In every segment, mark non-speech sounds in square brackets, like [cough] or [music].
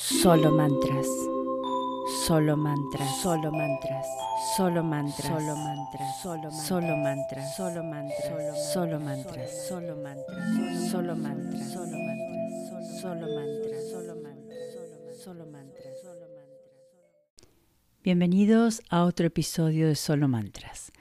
Solo mantras. Solo mantras. Solo mantras. Solo mantras. Solo mantras. Solo mantras. Solo mantras. Solo mantras. Solo mantras. Solo mantras. Solo mantras. Solo mantras. Solo mantras. Solo mantras. Solo mantras. Bienvenidos a otro episodio de Solo Mantras.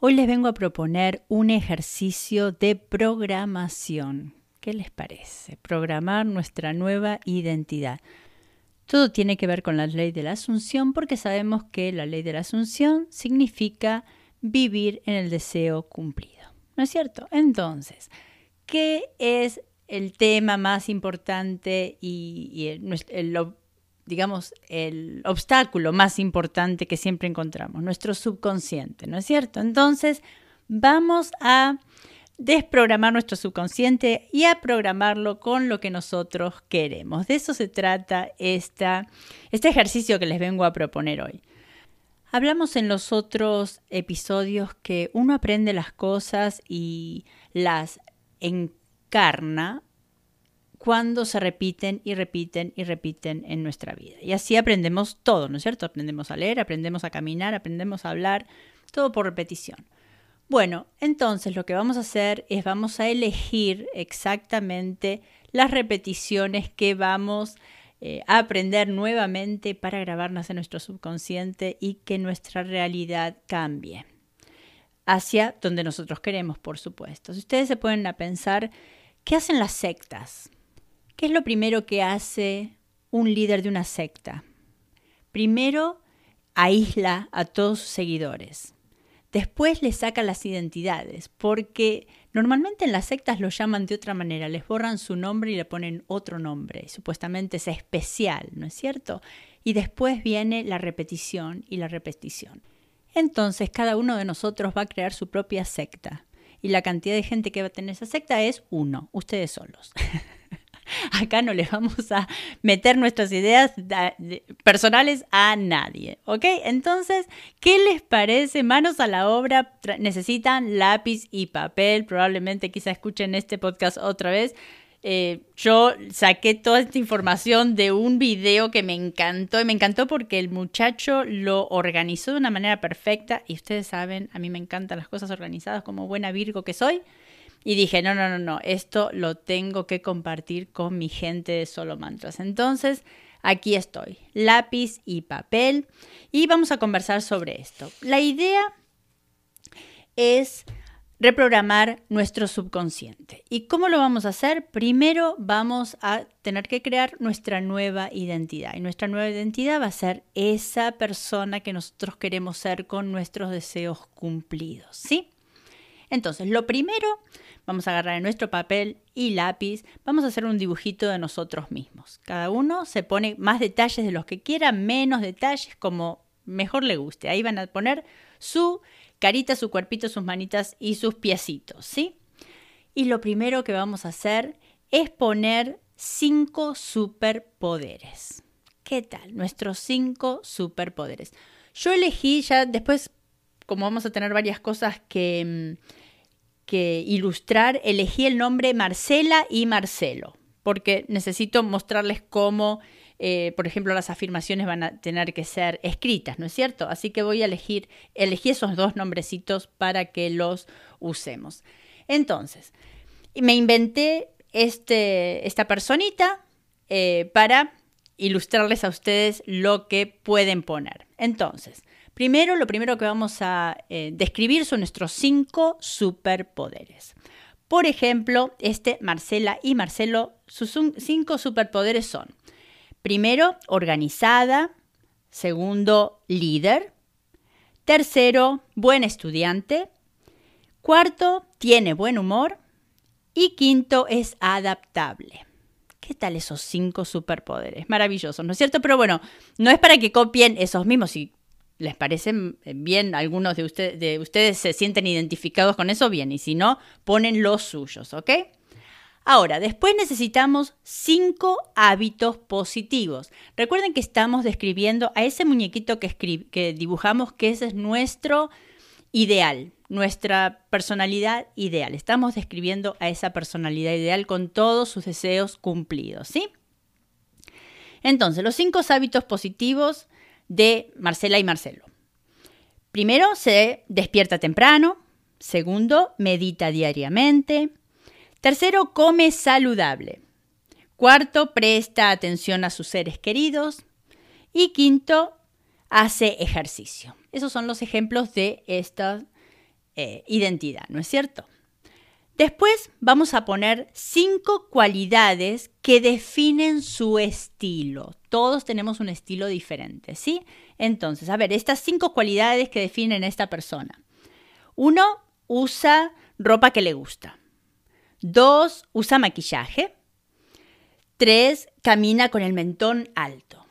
Hoy les vengo a proponer un ejercicio de programación. ¿Qué les parece? Programar nuestra nueva identidad. Todo tiene que ver con la ley de la asunción porque sabemos que la ley de la asunción significa vivir en el deseo cumplido. ¿No es cierto? Entonces, ¿qué es el tema más importante y, el, digamos, el obstáculo más importante que siempre encontramos? Nuestro subconsciente, ¿no es cierto? Entonces, vamos a desprogramar nuestro subconsciente y a programarlo con lo que nosotros queremos. De eso se trata esta, este ejercicio que les vengo a proponer hoy. Hablamos en los otros episodios que uno aprende las cosas y las encarna cuando se repiten y repiten y repiten en nuestra vida. Y así aprendemos todo, ¿no es cierto? Aprendemos a leer, aprendemos a caminar, aprendemos a hablar, todo por repetición. Bueno, entonces lo que vamos a hacer es vamos a elegir exactamente las repeticiones que vamos eh, a aprender nuevamente para grabarnos en nuestro subconsciente y que nuestra realidad cambie hacia donde nosotros queremos, por supuesto. Si ustedes se pueden a pensar, ¿qué hacen las sectas? ¿Qué es lo primero que hace un líder de una secta? Primero, aísla a todos sus seguidores. Después le saca las identidades, porque normalmente en las sectas lo llaman de otra manera, les borran su nombre y le ponen otro nombre, supuestamente es especial, ¿no es cierto? Y después viene la repetición y la repetición. Entonces cada uno de nosotros va a crear su propia secta y la cantidad de gente que va a tener esa secta es uno, ustedes solos. [laughs] [laughs] Acá no le vamos a meter nuestras ideas personales a nadie, ¿ok? Entonces, ¿qué les parece? Manos a la obra, necesitan lápiz y papel, probablemente quizá escuchen este podcast otra vez. Eh, yo saqué toda esta información de un video que me encantó y me encantó porque el muchacho lo organizó de una manera perfecta y ustedes saben, a mí me encantan las cosas organizadas como buena Virgo que soy. Y dije, no, no, no, no, esto lo tengo que compartir con mi gente de Solo Mantras. Entonces, aquí estoy, lápiz y papel, y vamos a conversar sobre esto. La idea es reprogramar nuestro subconsciente. ¿Y cómo lo vamos a hacer? Primero vamos a tener que crear nuestra nueva identidad. Y nuestra nueva identidad va a ser esa persona que nosotros queremos ser con nuestros deseos cumplidos. ¿Sí? Entonces, lo primero, vamos a agarrar nuestro papel y lápiz, vamos a hacer un dibujito de nosotros mismos. Cada uno se pone más detalles de los que quiera, menos detalles como mejor le guste. Ahí van a poner su carita, su cuerpito, sus manitas y sus piecitos, ¿sí? Y lo primero que vamos a hacer es poner cinco superpoderes. ¿Qué tal? Nuestros cinco superpoderes. Yo elegí ya después, como vamos a tener varias cosas que mm, que ilustrar, elegí el nombre Marcela y Marcelo, porque necesito mostrarles cómo, eh, por ejemplo, las afirmaciones van a tener que ser escritas, ¿no es cierto? Así que voy a elegir, elegí esos dos nombrecitos para que los usemos. Entonces, me inventé este, esta personita eh, para ilustrarles a ustedes lo que pueden poner. Entonces, Primero, lo primero que vamos a eh, describir son nuestros cinco superpoderes. Por ejemplo, este Marcela y Marcelo, sus cinco superpoderes son, primero, organizada, segundo, líder, tercero, buen estudiante, cuarto, tiene buen humor y quinto, es adaptable. ¿Qué tal esos cinco superpoderes? Maravillosos, ¿no es cierto? Pero bueno, no es para que copien esos mismos. Si les parece bien, algunos de, de ustedes se sienten identificados con eso, bien, y si no, ponen los suyos, ¿ok? Ahora, después necesitamos cinco hábitos positivos. Recuerden que estamos describiendo a ese muñequito que, que dibujamos, que ese es nuestro ideal, nuestra personalidad ideal. Estamos describiendo a esa personalidad ideal con todos sus deseos cumplidos, ¿sí? Entonces, los cinco hábitos positivos de Marcela y Marcelo. Primero, se despierta temprano. Segundo, medita diariamente. Tercero, come saludable. Cuarto, presta atención a sus seres queridos. Y quinto, hace ejercicio. Esos son los ejemplos de esta eh, identidad, ¿no es cierto? Después vamos a poner cinco cualidades que definen su estilo. Todos tenemos un estilo diferente, ¿sí? Entonces, a ver, estas cinco cualidades que definen a esta persona. Uno, usa ropa que le gusta. Dos, usa maquillaje. Tres, camina con el mentón alto.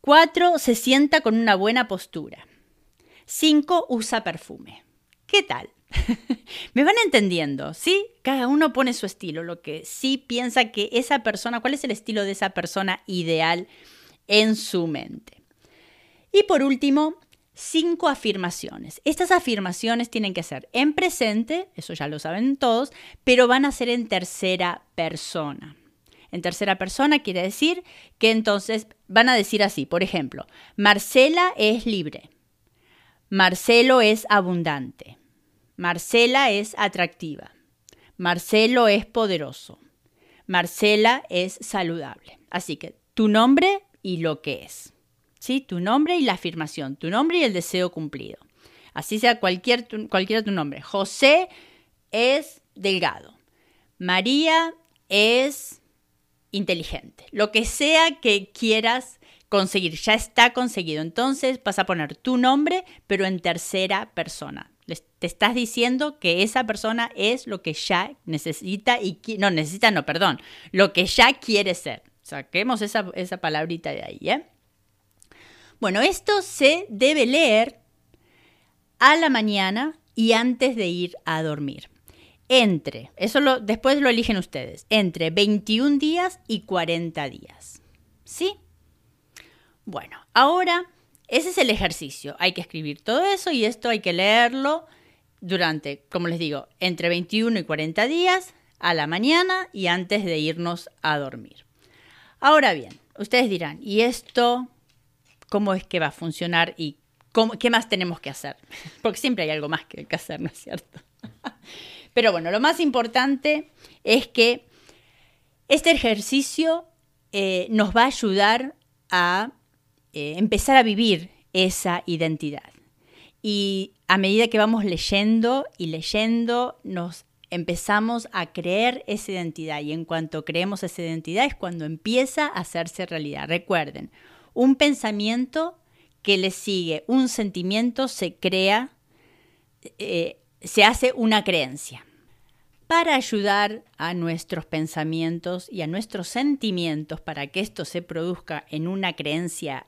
Cuatro, se sienta con una buena postura. Cinco, usa perfume. ¿Qué tal? [laughs] Me van entendiendo, ¿sí? Cada uno pone su estilo, lo que sí piensa que esa persona, cuál es el estilo de esa persona ideal en su mente. Y por último, cinco afirmaciones. Estas afirmaciones tienen que ser en presente, eso ya lo saben todos, pero van a ser en tercera persona. En tercera persona quiere decir que entonces van a decir así, por ejemplo, Marcela es libre, Marcelo es abundante, Marcela es atractiva. Marcelo es poderoso. Marcela es saludable. Así que tu nombre y lo que es. ¿Sí? Tu nombre y la afirmación, tu nombre y el deseo cumplido. Así sea cualquier, cualquiera tu nombre. José es delgado. María es inteligente. Lo que sea que quieras conseguir, ya está conseguido. Entonces vas a poner tu nombre, pero en tercera persona te estás diciendo que esa persona es lo que ya necesita y no necesita, no, perdón, lo que ya quiere ser. Saquemos esa, esa palabrita de ahí. ¿eh? Bueno, esto se debe leer a la mañana y antes de ir a dormir. Entre, eso lo, después lo eligen ustedes, entre 21 días y 40 días. ¿Sí? Bueno, ahora ese es el ejercicio. Hay que escribir todo eso y esto hay que leerlo durante, como les digo, entre 21 y 40 días a la mañana y antes de irnos a dormir. Ahora bien, ustedes dirán, ¿y esto cómo es que va a funcionar y qué más tenemos que hacer? [laughs] Porque siempre hay algo más que, que hacer, ¿no es cierto? [laughs] Pero bueno, lo más importante es que este ejercicio eh, nos va a ayudar a eh, empezar a vivir esa identidad. Y a medida que vamos leyendo y leyendo, nos empezamos a creer esa identidad. Y en cuanto creemos esa identidad es cuando empieza a hacerse realidad. Recuerden, un pensamiento que le sigue un sentimiento se crea, eh, se hace una creencia. Para ayudar a nuestros pensamientos y a nuestros sentimientos para que esto se produzca en una creencia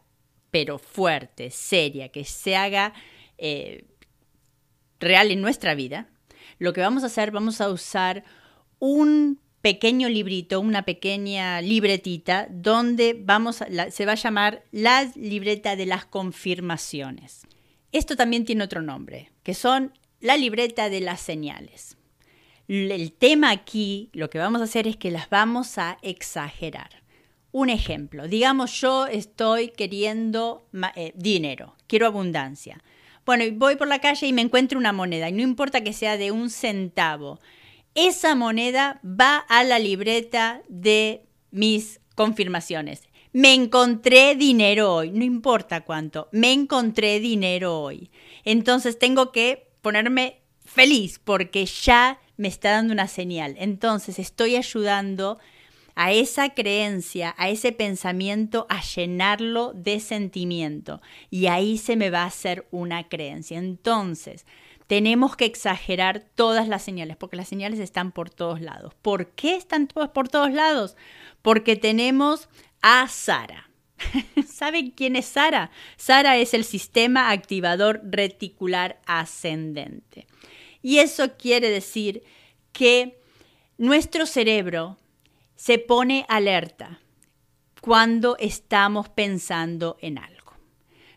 pero fuerte, seria, que se haga eh, real en nuestra vida, lo que vamos a hacer, vamos a usar un pequeño librito, una pequeña libretita, donde vamos se va a llamar la libreta de las confirmaciones. Esto también tiene otro nombre, que son la libreta de las señales. El tema aquí, lo que vamos a hacer es que las vamos a exagerar. Un ejemplo, digamos yo estoy queriendo eh, dinero, quiero abundancia. Bueno, voy por la calle y me encuentro una moneda, y no importa que sea de un centavo, esa moneda va a la libreta de mis confirmaciones. Me encontré dinero hoy, no importa cuánto, me encontré dinero hoy. Entonces tengo que ponerme feliz porque ya me está dando una señal. Entonces estoy ayudando a esa creencia, a ese pensamiento, a llenarlo de sentimiento. Y ahí se me va a hacer una creencia. Entonces, tenemos que exagerar todas las señales, porque las señales están por todos lados. ¿Por qué están todas por todos lados? Porque tenemos a Sara. [laughs] ¿Saben quién es Sara? Sara es el sistema activador reticular ascendente. Y eso quiere decir que nuestro cerebro se pone alerta cuando estamos pensando en algo.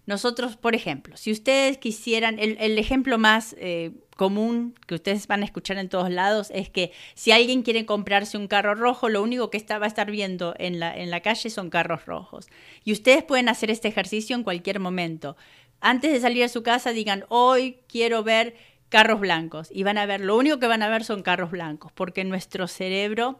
nosotros, por ejemplo, si ustedes quisieran, el, ejemplo más eh, común que ustedes van a escuchar en todos lados es que si alguien quiere comprarse un carro rojo, lo único que está, va a estar viendo en la, en la calle son carros rojos. Y ustedes pueden hacer este ejercicio en cualquier momento. Antes de salir a su casa, digan, hoy quiero ver carros blancos. Y van a ver, lo único que van a ver son carros blancos, porque nuestro cerebro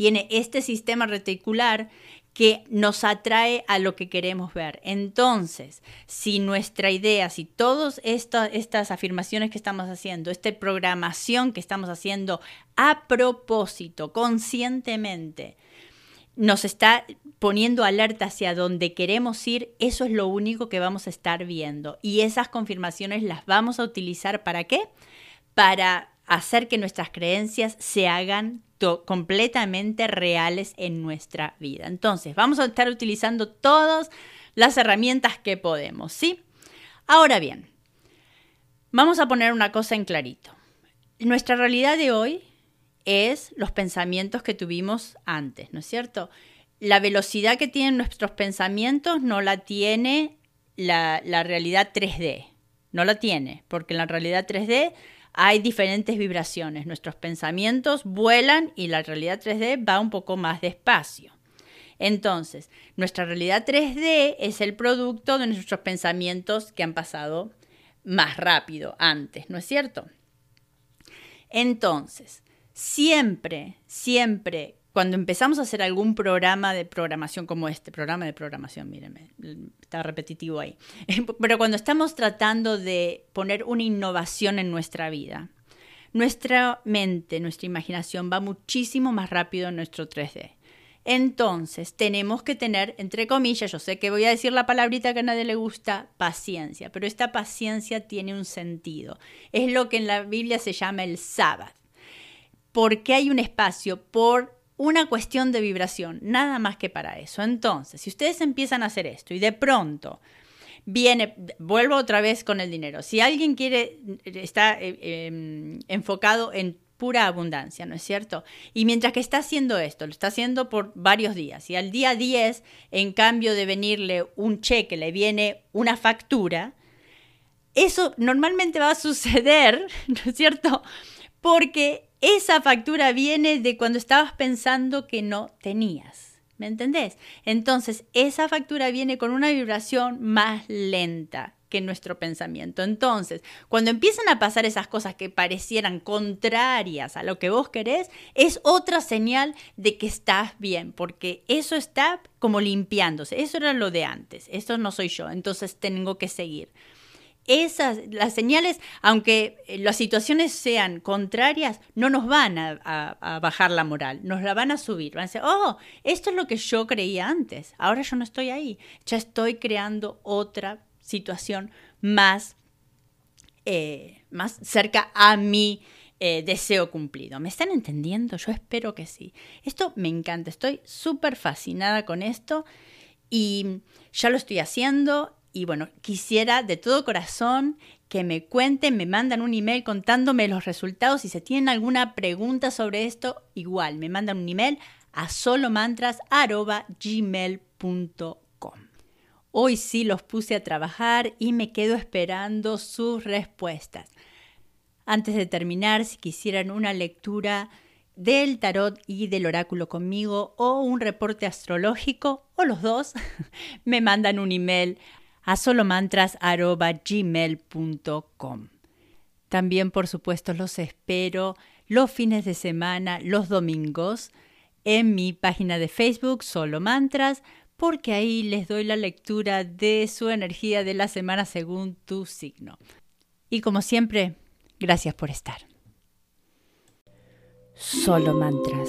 tiene este sistema reticular que nos atrae a lo que queremos ver. Entonces, si nuestra idea, si todas estas afirmaciones que estamos haciendo, esta programación que estamos haciendo a propósito, conscientemente, nos está poniendo alerta hacia donde queremos ir, eso es lo único que vamos a estar viendo. Y esas confirmaciones las vamos a utilizar para qué? Para hacer que nuestras creencias se hagan completamente reales en nuestra vida. Entonces, vamos a estar utilizando todas las herramientas que podemos, ¿sí? Ahora bien, vamos a poner una cosa en clarito. Nuestra realidad de hoy es los pensamientos que tuvimos antes, ¿no es cierto? La velocidad que tienen nuestros pensamientos no la tiene la, realidad 3D, no la tiene, porque en la realidad 3D hay diferentes vibraciones. Nuestros pensamientos vuelan y la realidad 3D va un poco más despacio. Entonces, nuestra realidad 3D es el producto de nuestros pensamientos que han pasado más rápido antes, ¿no es cierto? Entonces, siempre, siempre cuando empezamos a hacer algún programa de programación como este, programa de programación, míreme, está repetitivo ahí, [laughs] pero cuando estamos tratando de poner una innovación en nuestra vida, nuestra mente, nuestra imaginación va muchísimo más rápido en nuestro 3D. Entonces, tenemos que tener, entre comillas, yo sé que voy a decir la palabrita que a nadie le gusta, paciencia, pero esta paciencia tiene un sentido. Es lo que en la Biblia se llama el sábado. ¿Por qué hay un espacio? Por una cuestión de vibración, nada más que para eso. Entonces, si ustedes empiezan a hacer esto y de pronto viene, vuelvo otra vez con el dinero, si alguien quiere, está eh, em, enfocado en pura abundancia, ¿no es cierto? Y mientras que está haciendo esto, lo está haciendo por varios días, y al día 10, en cambio de venirle un cheque, le viene una factura, eso normalmente va a suceder, [laughs] ¿no es cierto? Porque esa factura viene de cuando estabas pensando que no tenías. ¿Me entendés? Entonces, esa factura viene con una vibración más lenta que nuestro pensamiento. Entonces, cuando empiezan a pasar esas cosas que parecieran contrarias a lo que vos querés, es otra señal de que estás bien, porque eso está como limpiándose. Eso era lo de antes, eso no soy yo, entonces tengo que seguir esas, las señales, aunque eh, las situaciones sean contrarias, no nos van a, bajar la moral, nos la van a subir. Van a decir, oh, esto es lo que yo creía antes, ahora yo no estoy ahí, ya estoy creando otra situación más, eh, más cerca a mi eh, deseo cumplido. ¿Me están entendiendo? Yo espero que sí. Esto me encanta, estoy súper fascinada con esto y ya lo estoy haciendo y bueno, quisiera de todo corazón que me cuenten, me mandan un email contándome los resultados. Si se tienen alguna pregunta sobre esto, igual, me mandan un email a solomantras.gmail.com. Hoy sí los puse a trabajar y me quedo esperando sus respuestas. Antes de terminar, si quisieran una lectura del tarot y del oráculo conmigo o un reporte astrológico o los dos, [laughs] me mandan un email a solomantras.gmail.com. También, por supuesto, los espero los fines de semana, los domingos, en mi página de Facebook, Solo Mantras, porque ahí les doy la lectura de su energía de la semana según tu signo. Y como siempre, gracias por estar. Solo Mantras.